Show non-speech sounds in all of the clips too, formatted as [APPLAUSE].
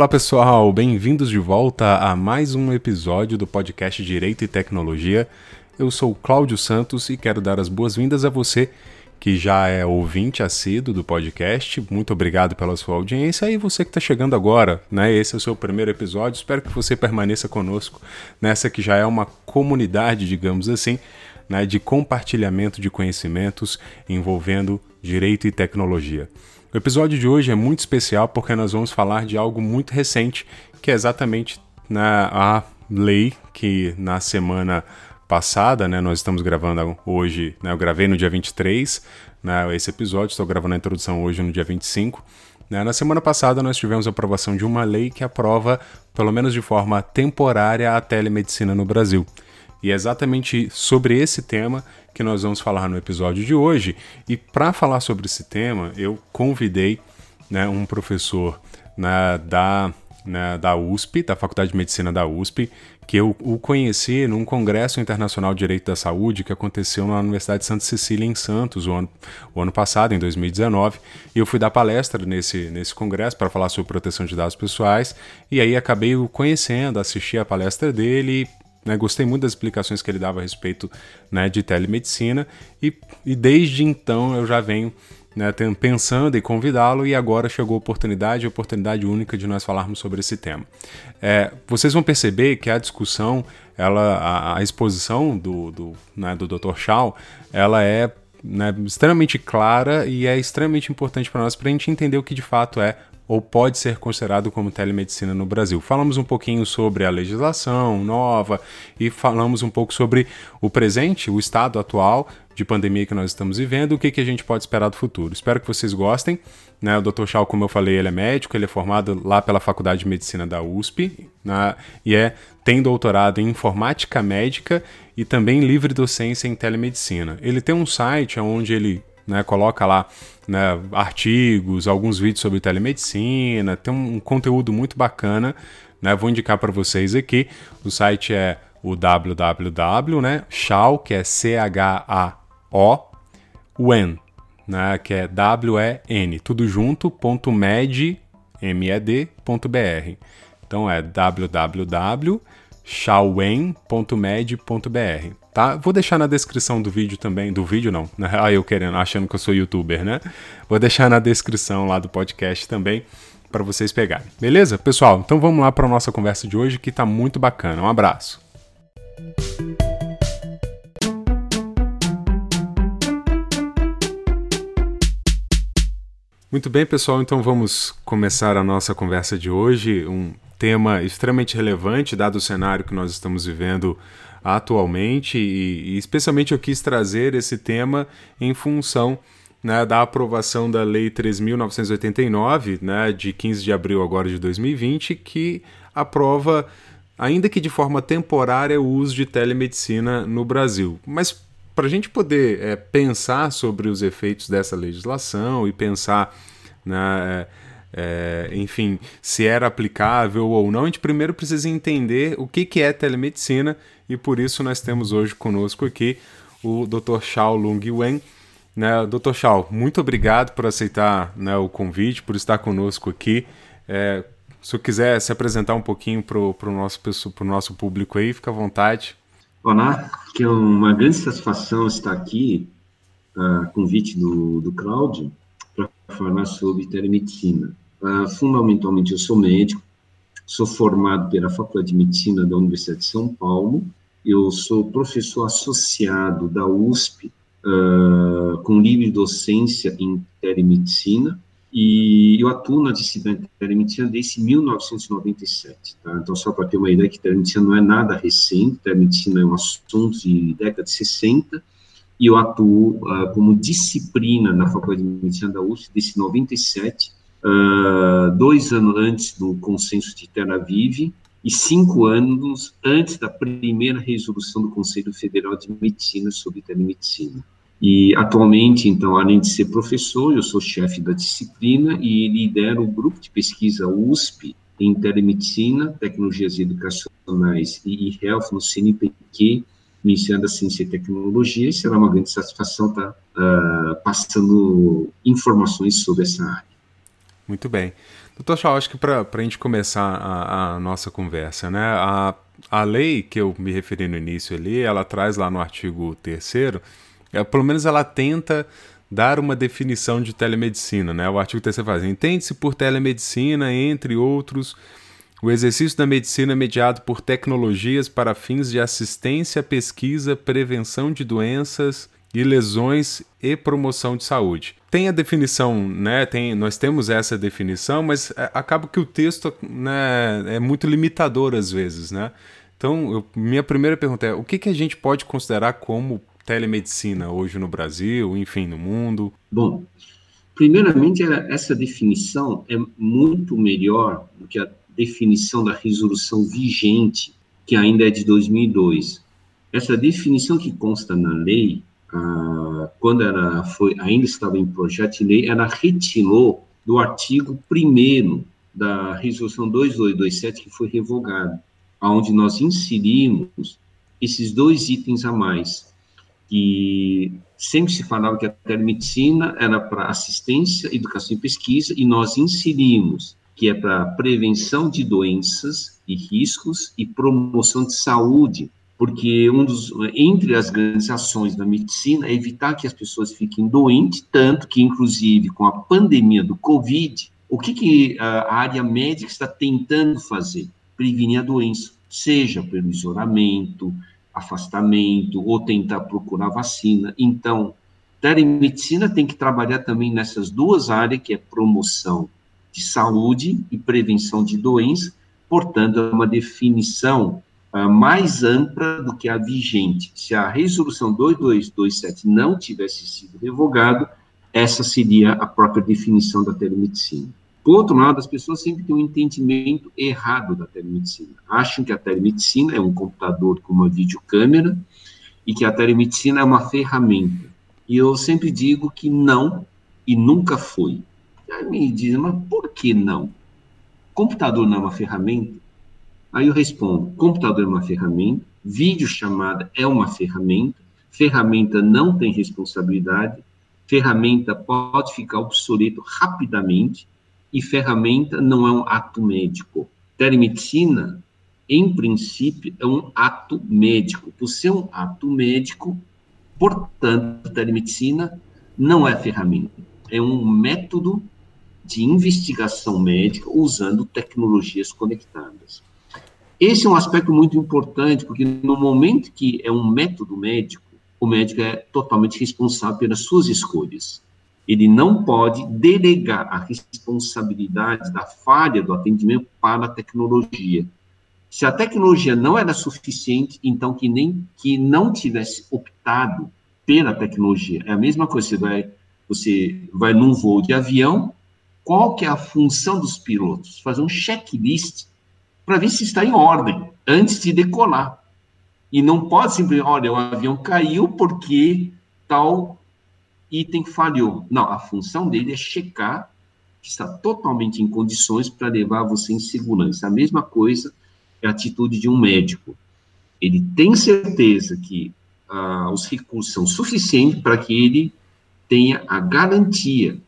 Olá pessoal, bem-vindos de volta a mais um episódio do podcast Direito e Tecnologia. Eu sou Cláudio Santos e quero dar as boas-vindas a você que já é ouvinte assíduo do podcast. Muito obrigado pela sua audiência e você que está chegando agora, né? Esse é o seu primeiro episódio. Espero que você permaneça conosco nessa que já é uma comunidade, digamos assim, né, de compartilhamento de conhecimentos envolvendo direito e tecnologia. O episódio de hoje é muito especial porque nós vamos falar de algo muito recente, que é exatamente né, a lei que na semana passada, né, nós estamos gravando hoje, né, eu gravei no dia 23, né, esse episódio, estou gravando a introdução hoje no dia 25. Né, na semana passada nós tivemos a aprovação de uma lei que aprova, pelo menos de forma temporária, a telemedicina no Brasil. E é exatamente sobre esse tema que nós vamos falar no episódio de hoje. E para falar sobre esse tema, eu convidei né, um professor né, da, né, da USP, da Faculdade de Medicina da USP, que eu o conheci num Congresso Internacional de Direito da Saúde que aconteceu na Universidade de Santa Cecília, em Santos, o ano, o ano passado, em 2019. E eu fui dar palestra nesse, nesse congresso para falar sobre proteção de dados pessoais. E aí acabei o conhecendo, assisti a palestra dele né, gostei muito das explicações que ele dava a respeito né, de telemedicina e, e desde então eu já venho né, pensando em convidá-lo e agora chegou a oportunidade, a oportunidade única de nós falarmos sobre esse tema. É, vocês vão perceber que a discussão, ela, a, a exposição do, do, né, do Dr. Shaw, ela é né, extremamente clara e é extremamente importante para nós para a gente entender o que de fato é ou pode ser considerado como telemedicina no Brasil. Falamos um pouquinho sobre a legislação nova e falamos um pouco sobre o presente, o estado atual de pandemia que nós estamos vivendo, o que, que a gente pode esperar do futuro. Espero que vocês gostem. Né? O Dr. Chau, como eu falei, ele é médico, ele é formado lá pela Faculdade de Medicina da USP né? e é, tem doutorado em informática médica e também livre docência em telemedicina. Ele tem um site onde ele né, coloca lá né, artigos, alguns vídeos sobre telemedicina, tem um conteúdo muito bacana, né, vou indicar para vocês aqui. O site é o www, né, Chao, que é C-H-A-O, WEN, né, que é W-E-N, tudo junto, ponto med, M-E-D.br. Então é www.shaowen.med.br tá? Vou deixar na descrição do vídeo também, do vídeo não, ah, eu querendo, achando que eu sou youtuber, né? Vou deixar na descrição lá do podcast também para vocês pegarem. Beleza? Pessoal, então vamos lá para nossa conversa de hoje que tá muito bacana. Um abraço. Muito bem, pessoal, então vamos começar a nossa conversa de hoje, um tema extremamente relevante dado o cenário que nós estamos vivendo atualmente e, e especialmente eu quis trazer esse tema em função né, da aprovação da Lei 3.989, né, de 15 de abril agora de 2020, que aprova, ainda que de forma temporária, o uso de telemedicina no Brasil. Mas para a gente poder é, pensar sobre os efeitos dessa legislação e pensar né, é, enfim, se era aplicável ou não, a gente primeiro precisa entender o que, que é telemedicina e por isso nós temos hoje conosco aqui o Dr. Xiao Lung Wen. Né, Dr. Xiao, muito obrigado por aceitar né, o convite, por estar conosco aqui. É, se eu quiser se apresentar um pouquinho para o nosso, nosso público aí, fica à vontade. Olá, que é uma grande satisfação estar aqui, a convite do, do Cláudio, para falar sobre telemedicina. Uh, fundamentalmente, eu sou médico, sou formado pela Faculdade de Medicina da Universidade de São Paulo, eu sou professor associado da USP, uh, com livre docência em telemedicina, e eu atuo na disciplina de telemedicina desde 1997. Tá? Então, só para ter uma ideia, que telemedicina não é nada recente, telemedicina é um assunto de década de 60, e eu atuo uh, como disciplina na Faculdade de Medicina da USP desde 97, uh, dois anos antes do consenso de Tel Aviv e cinco anos antes da primeira resolução do Conselho Federal de Medicina sobre telemedicina. E atualmente, então, além de ser professor, eu sou chefe da disciplina e lidero o grupo de pesquisa USP em telemedicina, tecnologias educacionais e health no CNPq, Ministério da Ciência e Tecnologia, e será uma grande satisfação estar uh, passando informações sobre essa área. Muito bem. Doutor Shaw, acho que para a gente começar a, a, nossa conversa, né? A, a lei que eu me referi no início ali, ela traz lá no artigo 3 é, pelo menos ela tenta dar uma definição de telemedicina, né? O artigo 3 faz, entende-se por telemedicina, entre outros, o exercício da medicina mediado por tecnologias para fins de assistência, pesquisa, prevenção de doenças e lesões e promoção de saúde. Tem a definição, né? Tem, nós temos essa definição, mas é, acaba que o texto né, é muito limitador às vezes, né? Então, eu, minha primeira pergunta é: o que, que a gente pode considerar como telemedicina hoje no Brasil, enfim, no mundo? Bom, primeiramente, essa definição é muito melhor do que a definição da resolução vigente, que ainda é de 2002. Essa definição que consta na lei, ah, quando ela foi, ainda estava em projeto de lei, ela retirou do artigo 1 da resolução 2227, que foi revogado, onde nós inserimos esses dois itens a mais, que sempre se falava que a telemedicina era para assistência, educação e pesquisa, e nós inserimos que é para prevenção de doenças e riscos e promoção de saúde, porque um dos, entre as grandes ações da medicina é evitar que as pessoas fiquem doentes, tanto que, inclusive, com a pandemia do Covid, o que, que a área médica está tentando fazer? Prevenir a doença, seja pelo isolamento, afastamento, ou tentar procurar vacina. Então, telemedicina tem que trabalhar também nessas duas áreas, que é promoção de saúde e prevenção de doenças, portanto, é uma definição uh, mais ampla do que a vigente. Se a resolução 2227 não tivesse sido revogado, essa seria a própria definição da telemedicina. Por outro lado, as pessoas sempre têm um entendimento errado da telemedicina. Acham que a telemedicina é um computador com uma videocâmera e que a telemedicina é uma ferramenta. E eu sempre digo que não e nunca foi. Aí me dizem, mas por que não? Computador não é uma ferramenta? Aí eu respondo, computador é uma ferramenta, videochamada é uma ferramenta, ferramenta não tem responsabilidade, ferramenta pode ficar obsoleto rapidamente e ferramenta não é um ato médico. Telemedicina, em princípio, é um ato médico. Por ser um ato médico, portanto, telemedicina não é ferramenta, é um método de investigação médica usando tecnologias conectadas. Esse é um aspecto muito importante, porque no momento que é um método médico, o médico é totalmente responsável pelas suas escolhas. Ele não pode delegar a responsabilidade da falha do atendimento para a tecnologia. Se a tecnologia não era suficiente, então que nem que não tivesse optado pela tecnologia. É a mesma coisa, você vai, você vai num voo de avião, qual que é a função dos pilotos? Fazer um checklist para ver se está em ordem antes de decolar. E não pode simplesmente, olha, o avião caiu porque tal item falhou. Não, a função dele é checar que está totalmente em condições para levar você em segurança. A mesma coisa é a atitude de um médico. Ele tem certeza que ah, os recursos são suficientes para que ele tenha a garantia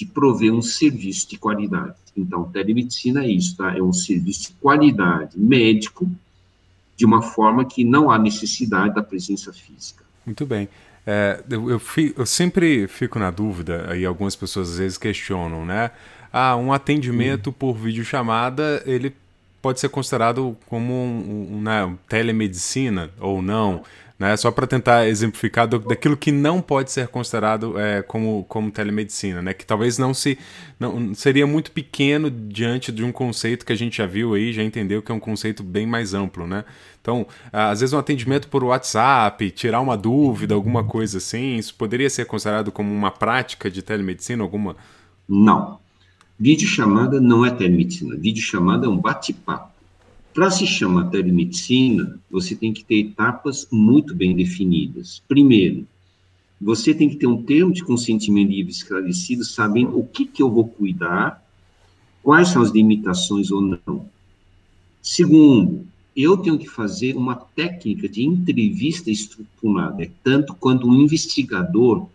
de prover um serviço de qualidade. Então, telemedicina é isso, tá? É um serviço de qualidade médico, de uma forma que não há necessidade da presença física. Muito bem. É, eu, eu, eu, sempre fico na dúvida, e algumas pessoas às vezes questionam, né? Ah, um atendimento hum. por videochamada, ele pode ser considerado como um, um, né, telemedicina ou não? Né? Só para tentar exemplificar do, daquilo que não pode ser considerado é, como, como telemedicina, né? Que talvez não se não seria muito pequeno diante de um conceito que a gente já viu aí, já entendeu que é um conceito bem mais amplo, né? Então, às vezes um atendimento por WhatsApp, tirar uma dúvida, alguma coisa assim, isso poderia ser considerado como uma prática de telemedicina, alguma? Não. Vídeo chamada não é telemedicina. Vídeo chamada é um bate-papo. Para se chamar telemedicina, você tem que ter etapas muito bem definidas. Primeiro, você tem que ter um termo de consentimento livre esclarecido, sabendo o que, que eu vou cuidar, quais são as limitações ou não. Segundo, eu tenho que fazer uma técnica de entrevista estruturada, é tanto quanto um investigador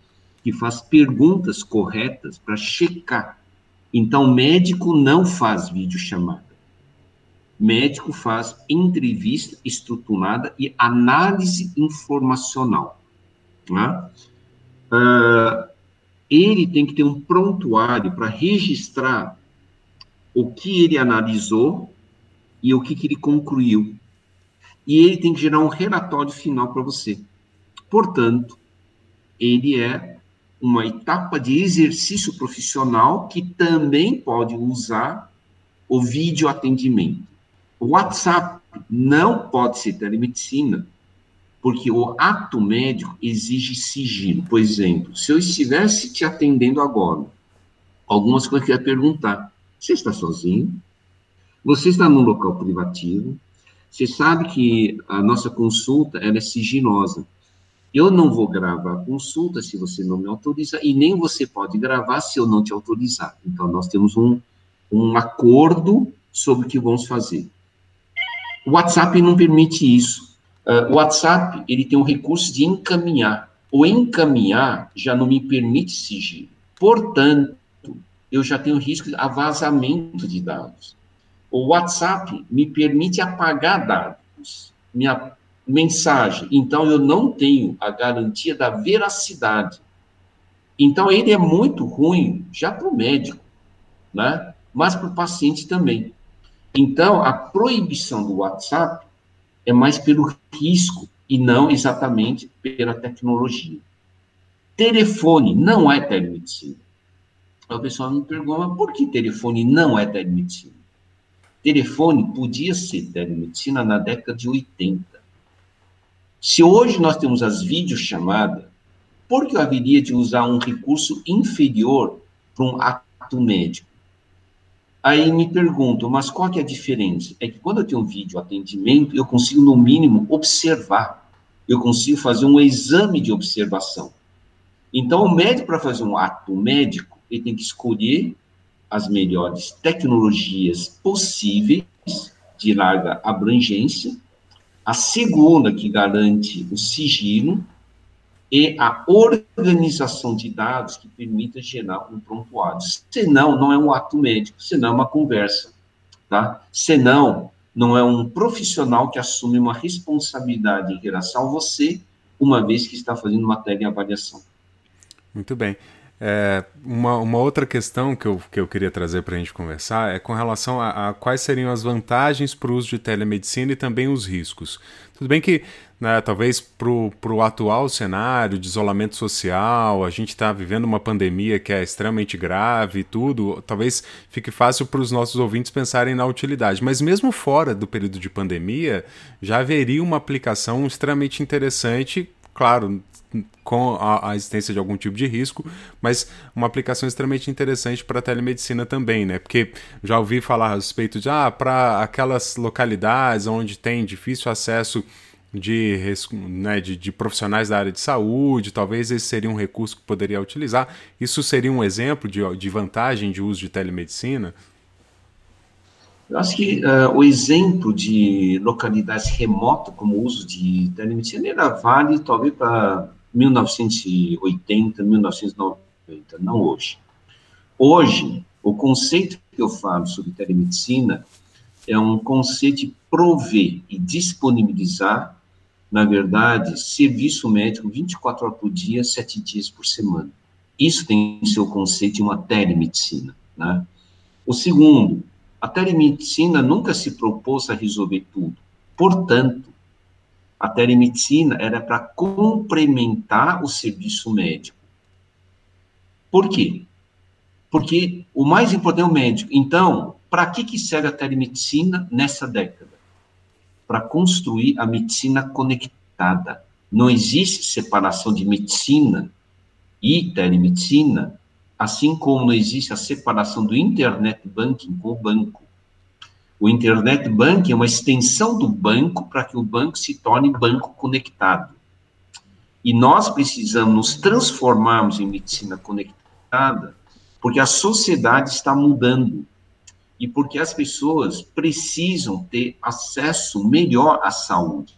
que faz perguntas corretas para checar Então, médico não faz videochamada. Médico faz entrevista estruturada e análise informacional. Né? Uh, ele tem que ter um prontuário para registrar o que ele analisou e o que, que ele concluiu. E ele tem que gerar um relatório final para você. Portanto, ele é uma etapa de exercício profissional que também pode usar o vídeo atendimento. O WhatsApp não pode ser telemedicina, porque o ato médico exige sigilo. Por exemplo, se eu estivesse te atendendo agora, algumas coisas que eu ia perguntar. Você está sozinho? Você está num local privativo? Você sabe que a nossa consulta é sigilosa. Eu não vou gravar a consulta se você não me autoriza, e nem você pode gravar se eu não te autorizar. Então, nós temos um, um acordo sobre o que vamos fazer. O WhatsApp não permite isso. Uh, o WhatsApp, ele tem um recurso de encaminhar. O encaminhar já não me permite sigilo. Portanto, eu já tenho risco de vazamento de dados. O WhatsApp me permite apagar dados. Minha mensagem. Então, eu não tenho a garantia da veracidade. Então, ele é muito ruim já para o médico, né? mas para o paciente também. Então, a proibição do WhatsApp é mais pelo risco e não exatamente pela tecnologia. Telefone não é telemedicina. O pessoal me pergunta, por que telefone não é telemedicina? Telefone podia ser telemedicina na década de 80. Se hoje nós temos as videochamadas, por que eu haveria de usar um recurso inferior para um ato médico? Aí me pergunto, mas qual que é a diferença? É que quando eu tenho um vídeo atendimento, eu consigo, no mínimo, observar. Eu consigo fazer um exame de observação. Então, o médico, para fazer um ato médico, ele tem que escolher as melhores tecnologias possíveis de larga abrangência a segunda, que garante o sigilo, a organização de dados que permita gerar um prontuário. Senão, não é um ato médico, senão é uma conversa, tá? Senão, não é um profissional que assume uma responsabilidade em relação a você, uma vez que está fazendo matéria e avaliação. Muito bem. É, uma, uma outra questão que eu, que eu queria trazer para a gente conversar é com relação a, a quais seriam as vantagens para o uso de telemedicina e também os riscos. Tudo bem que, né, talvez para o atual cenário de isolamento social, a gente está vivendo uma pandemia que é extremamente grave e tudo, talvez fique fácil para os nossos ouvintes pensarem na utilidade. Mas mesmo fora do período de pandemia, já haveria uma aplicação extremamente interessante claro, com a, a, existência de algum tipo de risco, mas uma aplicação extremamente interessante para a telemedicina também, né? Porque já ouvi falar a respeito de, ah, para aquelas localidades onde tem difícil acesso de, né, de, de, profissionais da área de saúde, talvez esse seria um recurso que poderia utilizar. Isso seria um exemplo de, de vantagem de uso de telemedicina? Eu acho que uh, o exemplo de localidades remotas como uso de telemedicina era vale talvez para 1980, 1990, não hoje. Hoje, o conceito que eu falo sobre telemedicina é um conceito de prover e disponibilizar, na verdade, serviço médico 24 horas por dia, 7 dias por semana. Isso tem seu conceito de uma telemedicina. Né? O segundo, a telemedicina nunca se propôs a resolver tudo. Portanto, a telemedicina era para complementar o serviço médico. Por quê? Porque o mais importante é o médico. Então, para que, que serve a telemedicina nessa década? Para construir a medicina conectada. Não existe separação de medicina e telemedicina assim como não existe a separação do internet banking com o banco. O internet banking é uma extensão do banco para que o banco se torne banco conectado. E nós precisamos nos transformarmos em medicina conectada, porque a sociedade está mudando e porque as pessoas precisam ter acesso melhor à saúde.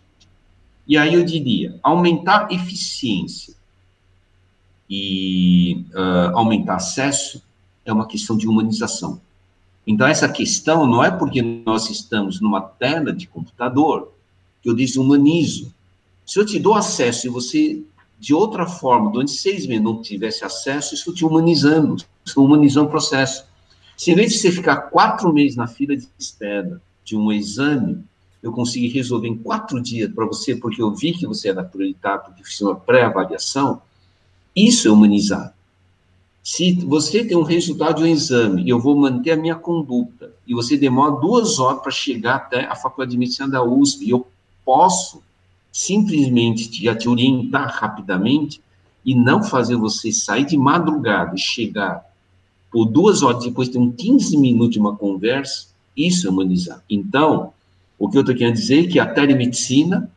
E aí eu diria, aumentar eficiência, e uh, aumentar acesso é uma questão de humanização. Então, essa questão não é porque nós estamos numa tela de computador que eu desumanizo. Se eu te dou acesso e você, de outra forma, durante seis meses não tivesse acesso, isso te humanizando, isso humanizando o processo. Se em vez de você ficar quatro meses na fila de espera de um exame, eu consegui resolver em quatro dias para você, porque eu vi que você era prioritário, porque fiz uma pré-avaliação, isso é humanizar. Se você tem um resultado de um exame e eu vou manter a minha conduta, e você demora duas horas para chegar até a faculdade de medicina da USP, e eu posso simplesmente te, te orientar rapidamente e não fazer você sair de madrugada e chegar por duas horas depois ter um 15 minutos de uma conversa, isso é humanizar. Então, o que eu estou querendo dizer é que a telemedicina,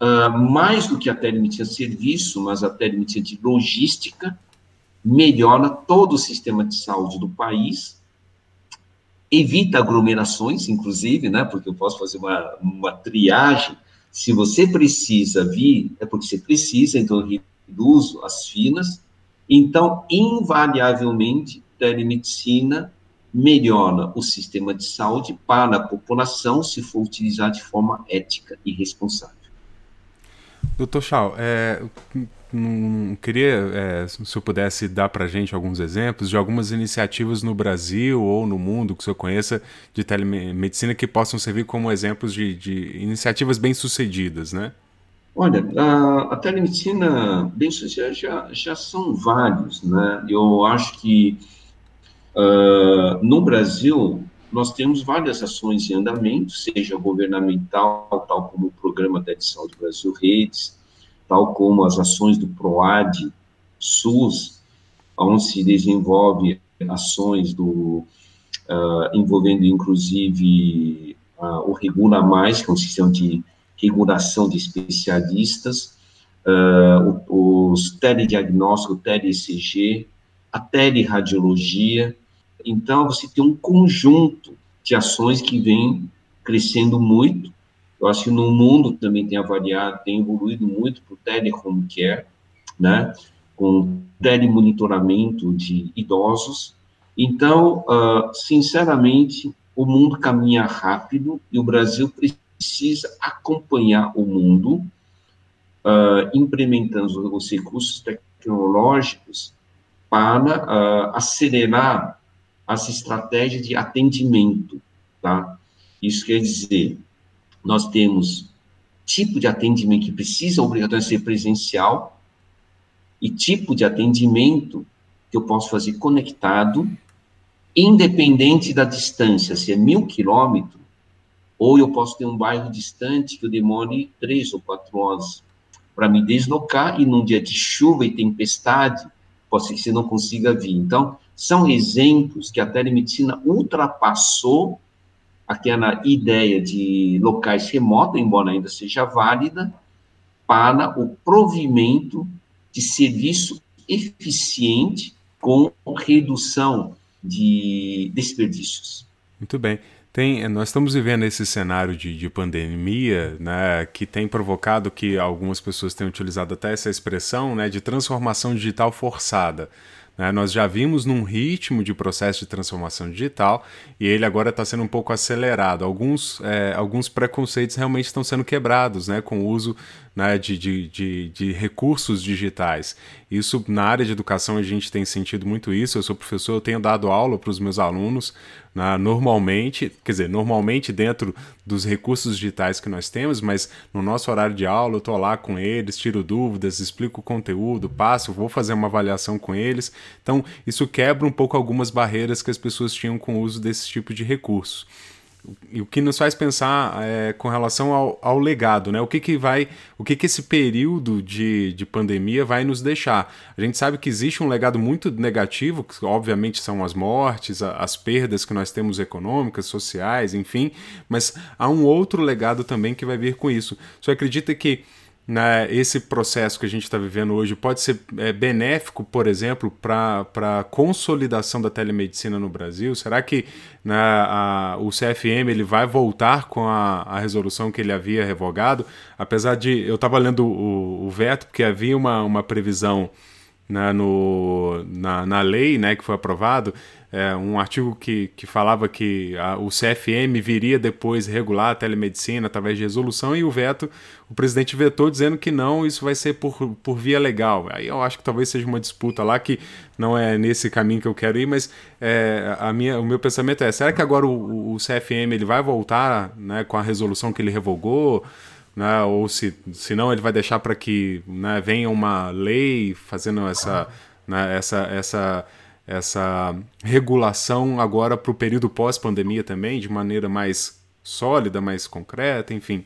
uh, mais do que a telemedicina serviço, mas a telemedicina de logística, melhora todo o sistema de saúde do país, evita aglomerações, inclusive, né, porque eu posso fazer uma, uma triagem. Se você precisa vir, é porque você precisa, então eu reduzo as filas. Então, invariavelmente, telemedicina melhora o sistema de saúde para a população se for utilizado de forma ética e responsável. Doutor Chau, é, queria, é, se eu pudesse dar para a gente alguns exemplos de algumas iniciativas no Brasil ou no mundo que o senhor conheça de telemedicina que possam servir como exemplos de, de iniciativas bem-sucedidas, né? Olha, a, a telemedicina bem-sucedida já, já são vários, né? Eu acho que uh, no Brasil nós temos várias ações em andamento, seja governamental, tal como o Programa de Saúde Brasil Redes, tal como as ações do PROAD, SUS, onde se desenvolve ações do, uh, envolvendo inclusive uh, o Regula Mais, que é um sistema de regulação de especialistas, uh, os telediagnósticos, tele-ECG, a teleradiologia. Então, você tem um conjunto de ações que vem crescendo muito, eu acho que no mundo também tem avaliado, tem evoluído muito para o telehome care, né? Com telemonitoramento de idosos. Então, uh, sinceramente, o mundo caminha rápido e o Brasil precisa acompanhar o mundo, uh, implementando os recursos tecnológicos para uh, acelerar as estratégias de atendimento, tá? Isso quer dizer, nós temos tipo de atendimento que precisa obrigatoriamente ser presencial e tipo de atendimento que eu posso fazer conectado, independente da distância, se é mil quilômetros, ou eu posso ter um bairro distante que eu demore três ou quatro horas para me deslocar e num dia de chuva e tempestade, pode ser que você não consiga vir. Então, são exemplos que a telemedicina ultrapassou aquela ideia de locais remotos, embora ainda seja válida, para o provimento de serviço eficiente com redução de desperdícios. Muito bem. Tem, nós estamos vivendo esse cenário de, de, pandemia, né, que tem provocado que algumas pessoas tenham utilizado até essa expressão, né, de transformação digital forçada. Né? Nós já vimos num ritmo de processo de transformação digital e ele agora está sendo um pouco acelerado. Alguns, é, alguns preconceitos realmente estão sendo quebrados né, com o uso né, de, de, de, de, recursos digitais. Isso, na área de educação, a gente tem sentido muito isso. Eu sou professor, eu tenho dado aula para os meus alunos, né, normalmente, quer dizer, normalmente dentro dos recursos digitais que nós temos, mas no nosso horário de aula eu estou lá com eles, tiro dúvidas, explico o conteúdo, passo, vou fazer uma avaliação com eles. Então, isso quebra um pouco algumas barreiras que as pessoas tinham com o uso desse tipo de recurso e o que nos faz pensar é, com relação ao, ao, legado, né? O que, que vai, o que, que esse período de, de pandemia vai nos deixar? A gente sabe que existe um legado muito negativo, que obviamente são as mortes, as perdas que nós temos econômicas, sociais, enfim, mas há um outro legado também que vai vir com isso. Você acredita que né, esse processo que a gente está vivendo hoje pode ser é, benéfico, por exemplo, para a consolidação da telemedicina no Brasil? Será que né, a, o CFM ele vai voltar com a, a, resolução que ele havia revogado? Apesar de. Eu estava lendo o, o, veto, porque havia uma, uma previsão né, no, na, na lei né, que foi aprovado, é, um artigo que, que falava que a, o CFM viria depois regular a telemedicina através de resolução e o veto, o presidente vetou dizendo que não, isso vai ser por, por via legal. Aí eu acho que talvez seja uma disputa lá que não é nesse caminho que eu quero ir, mas é, a minha, o meu pensamento é, será que agora o, o CFM ele vai voltar né, com a resolução que ele revogou? Né, ou se, se não ele vai deixar para que né, venha uma lei fazendo essa, né, essa, essa essa regulação agora para o período pós-pandemia também, de maneira mais sólida, mais concreta, enfim?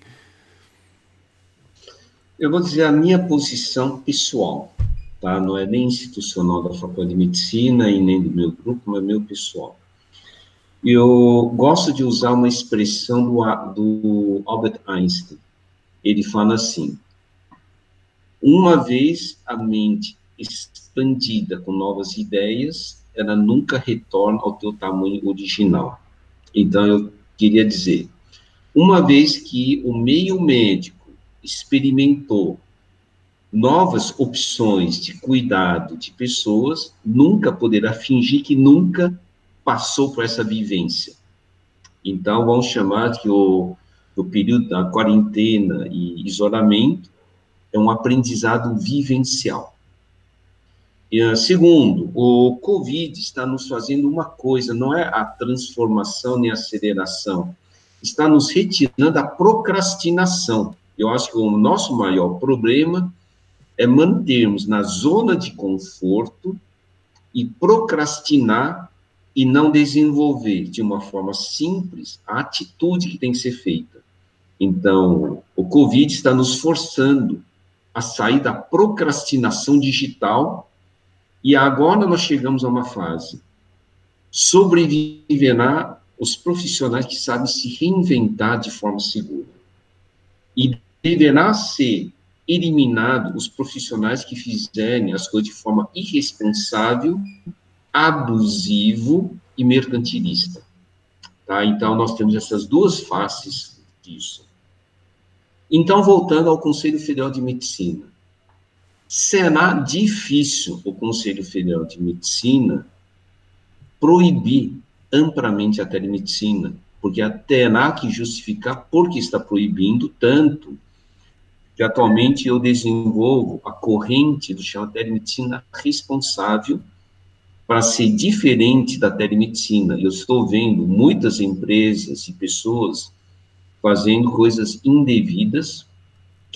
Eu vou dizer a minha posição pessoal, tá? Não é nem institucional da Faculdade de Medicina e nem do meu grupo, mas meu pessoal. Eu gosto de usar uma expressão do, do Albert Einstein. Ele fala assim: uma vez a mente expandida com novas ideias, ela nunca retorna ao teu tamanho original. Então, eu queria dizer, uma vez que o meio médico experimentou novas opções de cuidado de pessoas, nunca poderá fingir que nunca passou por essa vivência. Então, vamos chamar que o, o período da quarentena e isolamento é um aprendizado vivencial. Ah, segundo, o Covid está nos fazendo uma coisa, não é a transformação nem a aceleração, está nos retirando a procrastinação. Eu acho que o nosso maior problema é mantermos na zona de conforto e procrastinar e não desenvolver de uma forma simples a atitude que tem que ser feita. Então, o Covid está nos forçando a sair da procrastinação digital e agora nós chegamos a uma fase. Sobreviverá os profissionais que sabem se reinventar de forma segura. E deverá ser eliminado os profissionais que fizerem as coisas de forma irresponsável, abusivo e mercantilista. Tá? Então, nós temos essas duas faces disso. Então, voltando ao Conselho Federal de Medicina será difícil o Conselho Federal de Medicina proibir amplamente a telemedicina, porque terá que justificar por que está proibindo tanto que atualmente eu desenvolvo a corrente do chama telemedicina responsável para ser diferente da telemedicina. Eu estou vendo muitas empresas e pessoas fazendo coisas indevidas,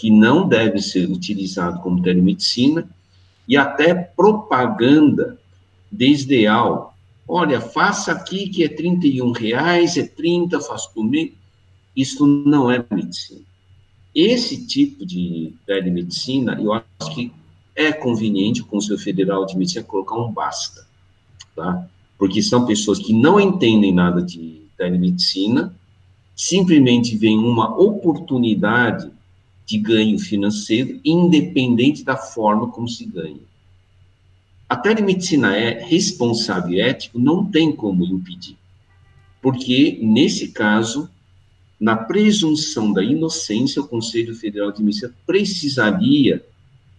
que não deve ser utilizado como telemedicina, e até propaganda desleal. Olha, faça aqui que é 31 reais, é 30, faço por mês. Isso não é medicina. Esse tipo de telemedicina, eu acho que é conveniente o Conselho Federal de Medicina colocar um basta, tá? Porque são pessoas que não entendem nada de telemedicina, simplesmente veem uma oportunidade de ganho financeiro, independente da forma como se ganha. A telemedicina é responsável e ético, não tem como impedir. Porque, nesse caso, na presunção da inocência, o Conselho Federal de Medicina precisaria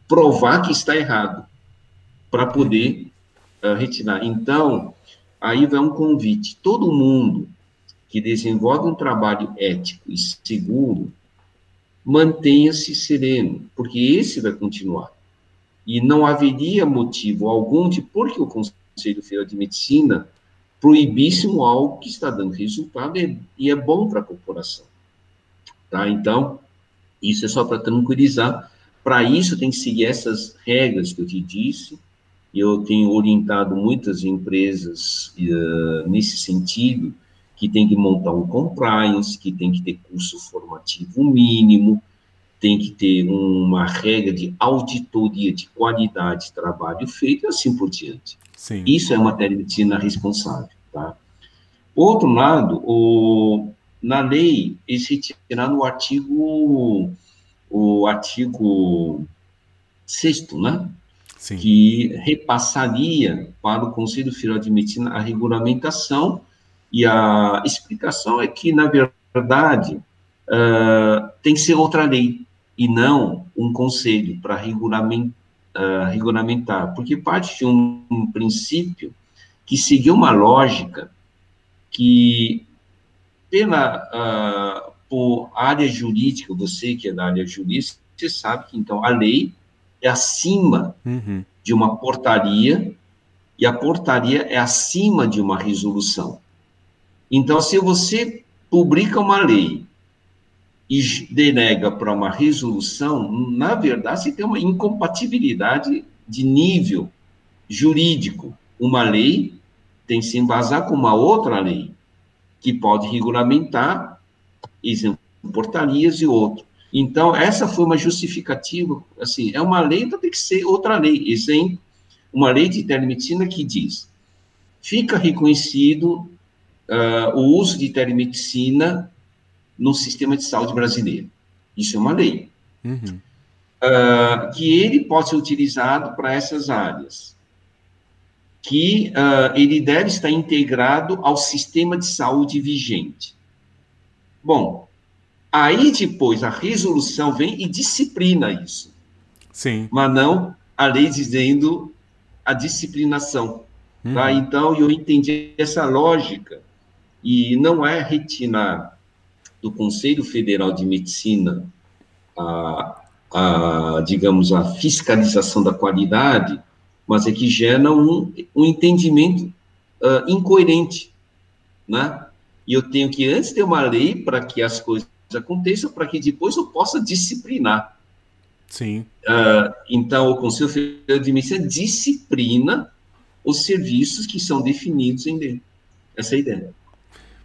provar que está errado para poder uh, retirar. Então, aí vai um convite. Todo mundo que desenvolve um trabalho ético e seguro mantenha-se sereno, porque esse vai continuar. E não haveria motivo algum de por que o Conselho Federal de Medicina proibisse um algo que está dando resultado e é bom para a corporação. Tá? Então, isso é só para tranquilizar. Para isso, tem que seguir essas regras que eu te disse. Eu tenho orientado muitas empresas uh, nesse sentido, que tem que montar um compliance, que tem que ter curso formativo mínimo, tem que ter uma regra de auditoria de qualidade de trabalho feito e assim por diante. Sim. Isso é matéria de medicina responsável, tá? Outro lado, o, na lei, eles retiraram o artigo, o artigo 6 né? Sim. Que repassaria para o Conselho Federal de Medicina a regulamentação e a explicação é que, na verdade, uh, tem que ser outra lei, e não um conselho para regulamentar uh, regulamentar, porque parte de um, um princípio que seguiu uma lógica que, pela uh, por área jurídica, você que é da área jurídica, você sabe que, então, a lei é acima uhum. de uma portaria e a portaria é acima de uma resolução. Então, se você publica uma lei e denega para uma resolução, na verdade, você tem uma incompatibilidade de nível jurídico. Uma lei tem que se embasar com uma outra lei, que pode regulamentar, exemplo, portarias e outro. Então, essa foi uma justificativa, assim, é uma lei, então tem que ser outra lei. Exemplo, uma lei de telemedicina que diz, fica reconhecido uh, o uso de telemedicina no sistema de saúde brasileiro. Isso é uma lei. Uhum. Uh, que ele pode ser utilizado para essas áreas. Que uh, ele deve estar integrado ao sistema de saúde vigente. Bom, aí depois a resolução vem e disciplina isso. Sim. Mas não a lei dizendo a disciplinação. Tá? Uhum. Tá? Então, eu entendi essa lógica. E não é retinar do Conselho Federal de Medicina a, a, digamos, a fiscalização da qualidade, mas é que gera um, um entendimento uh, incoerente, né? E eu tenho que antes ter uma lei para que as coisas aconteçam, para que depois eu possa disciplinar. Sim. Uh, então, o Conselho Federal de Medicina disciplina os serviços que são definidos em lei. Essa é a ideia.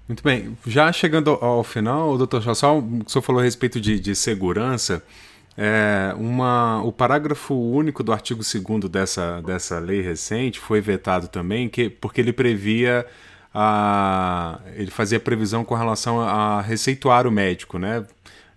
Muito bem. Já chegando ao final, doutor Chassal, o senhor falou a respeito de, de segurança. É, uma, o parágrafo único do artigo 2 dessa, dessa lei recente foi vetado também, que, porque ele previa a, ele fazia previsão com relação a receituário médico, né?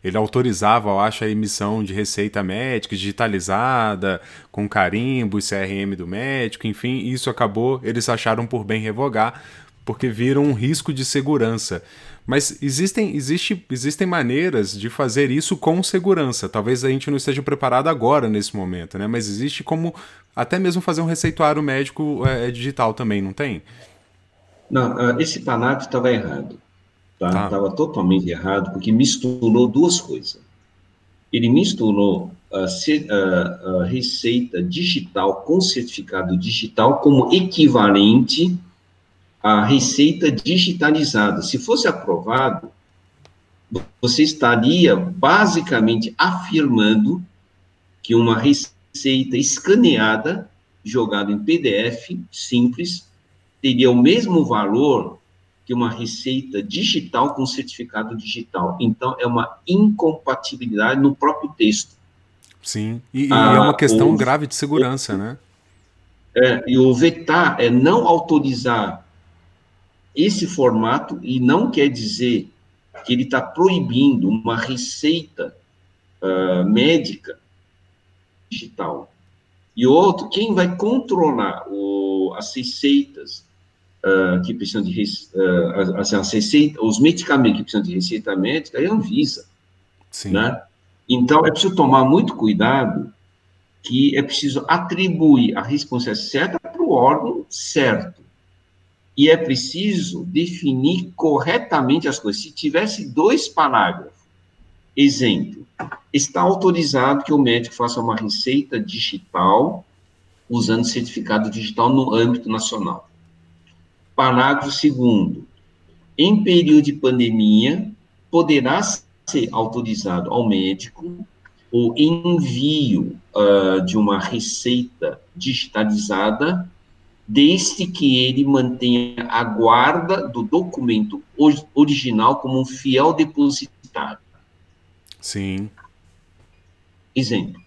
Ele autorizava, eu acho, a emissão de receita médica digitalizada, com carimbo CRM do médico, enfim, isso acabou, eles acharam por bem revogar, porque viram um risco de segurança. Mas existem, existe, existem maneiras de fazer isso com segurança. Talvez a gente não esteja preparado agora nesse momento, né? Mas existe como até mesmo fazer um receituário médico é, digital também, não tem? Não, ah, esse parágrafo estava errado. Estava tá? tá. totalmente errado, porque misturou duas coisas. Ele misturou a, a, a receita digital com certificado digital como equivalente a receita digitalizada. Se fosse aprovado, você estaria basicamente afirmando que uma receita escaneada, jogada em PDF simples, teria o mesmo valor que uma receita digital com certificado digital. Então, é uma incompatibilidade no próprio texto. Sim, e, e ah, é uma questão o, grave de segurança, né? É, e o vetar é não autorizar esse formato e não quer dizer que ele está proibindo uma receita uh, médica digital. E outro, quem vai controlar o, as receitas uh, que precisam de uh, as, as receita, os medicamentos que precisam de receita médica é a Anvisa. Sim. Né? Então, é preciso tomar muito cuidado que é preciso atribuir a responsabilidade certa para o órgão certo e é preciso definir corretamente as coisas. Se tivesse dois parágrafos, exemplo, está autorizado que o médico faça uma receita digital usando certificado digital no âmbito nacional. Parágrafo segundo, em período de pandemia, poderá ser autorizado ao médico o envio uh, de uma receita digitalizada desde que ele mantenha a guarda do documento original como um fiel depositário. Sim. Exemplo,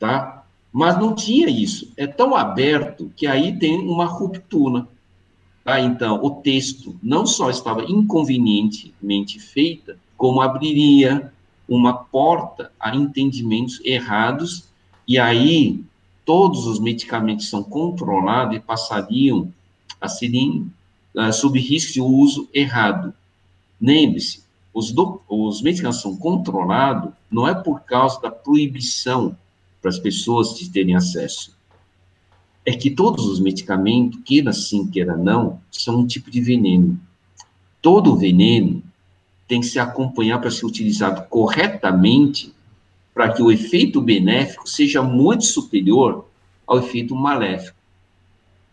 tá? Mas não tinha isso. É tão aberto que aí tem uma ruptura. Tá? Então, o texto não só estava inconvenientemente feita, como abriria uma porta a entendimentos errados, e aí todos os medicamentos são controlados e passariam a serem uh, sob risco de uso errado. Lembre-se, os, os medicamentos são controlados não é por causa da proibição para as pessoas de terem acesso, é que todos os medicamentos, queira sim, queira não, são um tipo de veneno. Todo veneno tem que se acompanhar para ser utilizado corretamente, para que o efeito benéfico seja muito superior ao efeito maléfico.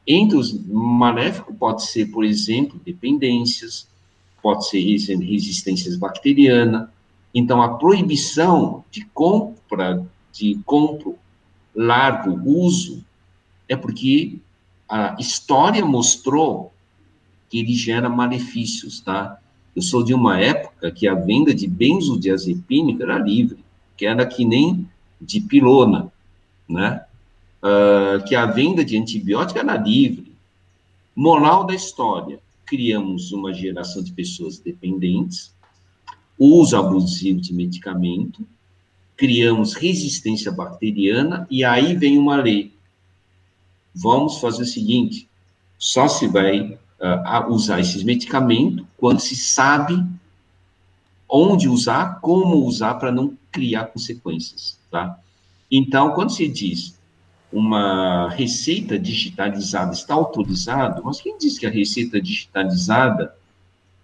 Entre os maléficos pode ser, por exemplo, dependências, pode ser resistências bacterianas. Então, a proibição de compra, de compro largo uso, é porque a história mostrou que ele gera malefícios, tá? Eu sou de uma época que a venda de benzodiazepínico era livre, que era que nem de pilona, né? Uh, que a venda de antibiótico era livre. Moral da história: criamos uma geração de pessoas dependentes, uso abusivo de medicamento, criamos resistência bacteriana, e aí vem uma lei. Vamos fazer o seguinte: só se vai uh, usar esses medicamentos quando se sabe onde usar, como usar para não criar consequências, tá? Então, quando se diz uma receita digitalizada está autorizado, mas quem diz que a receita digitalizada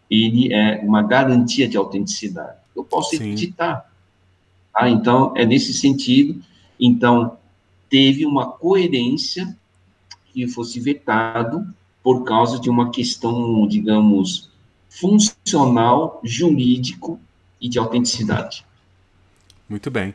ele é uma garantia de autenticidade? Eu posso Sim. editar. Ah, então, é nesse sentido. Então, teve uma coerência que fosse vetado por causa de uma questão, digamos, funcional, jurídico e de autenticidade. Muito bem.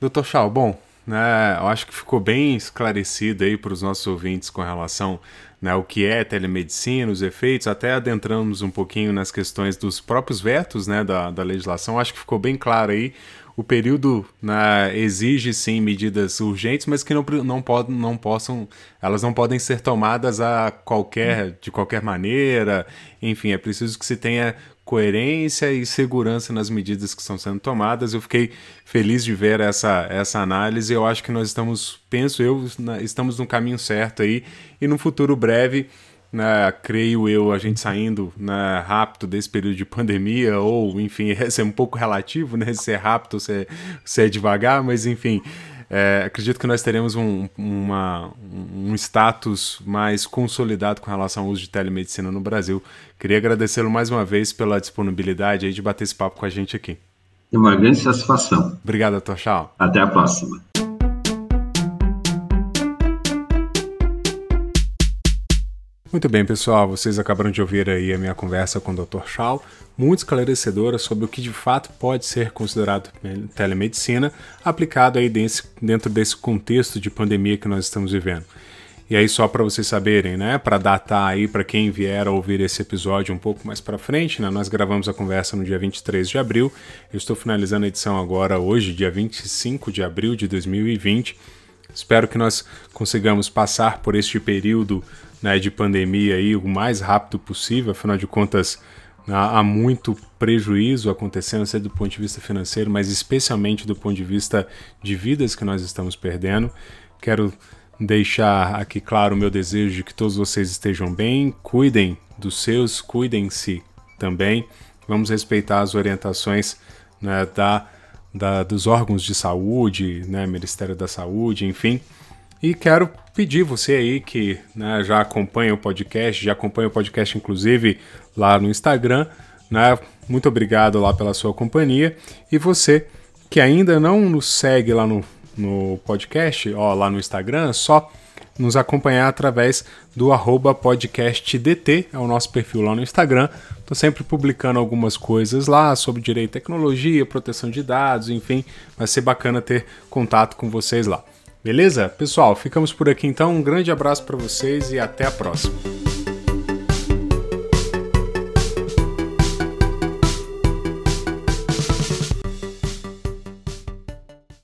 Doutor Chau, bom, né, eu acho que ficou bem esclarecido aí para os nossos ouvintes com relação né, o que é telemedicina, os efeitos, até adentramos um pouquinho nas questões dos próprios vetos né, da, da legislação, acho que ficou bem claro aí o período né, exige sim medidas urgentes, mas que não, não, pod, não possam, elas não podem ser tomadas a qualquer, de qualquer maneira. Enfim, é preciso que se tenha coerência e segurança nas medidas que estão sendo tomadas. Eu fiquei feliz de ver essa, essa análise. Eu acho que nós estamos, penso eu, estamos no caminho certo aí e no futuro breve né, creio eu, a gente saindo né, rápido desse período de pandemia, ou enfim, [LAUGHS] é um pouco relativo, né, se é rápido se é, se é devagar, mas enfim, é, acredito que nós teremos um, uma, um status mais consolidado com relação ao uso de telemedicina no Brasil. Queria agradecê-lo mais uma vez pela disponibilidade aí de bater esse papo com a gente aqui. É uma grande satisfação. Obrigado, doutor Tchau. Até a próxima. Muito bem, pessoal, vocês acabaram de ouvir aí a minha conversa com o Dr. Shaw, muito esclarecedora sobre o que de fato pode ser considerado telemedicina, aplicado aí dentro desse contexto de pandemia que nós estamos vivendo. E aí só para vocês saberem, né, para datar aí para quem vier a ouvir esse episódio um pouco mais para frente, né, nós gravamos a conversa no dia 23 de abril. Eu estou finalizando a edição agora hoje, dia 25 de abril de 2020. Espero que nós consigamos passar por este período né, de pandemia aí o mais rápido possível, afinal de contas há muito prejuízo acontecendo, seja do ponto de vista financeiro, mas especialmente do ponto de vista de vidas que nós estamos perdendo. Quero deixar aqui claro o meu desejo de que todos vocês estejam bem, cuidem dos seus, cuidem-se também. Vamos respeitar as orientações né, da, da, dos órgãos de saúde, né, Ministério da Saúde, enfim. E quero pedir você aí que né, já acompanha o podcast, já acompanha o podcast inclusive lá no Instagram, né? Muito obrigado lá pela sua companhia. E você que ainda não nos segue lá no, no podcast, ó, lá no Instagram, só nos acompanhar através do podcastdt, é o nosso perfil lá no Instagram. Estou sempre publicando algumas coisas lá sobre direito e tecnologia, proteção de dados, enfim, vai ser bacana ter contato com vocês lá. Beleza? Pessoal, ficamos por aqui então. Um grande abraço para vocês e até a próxima.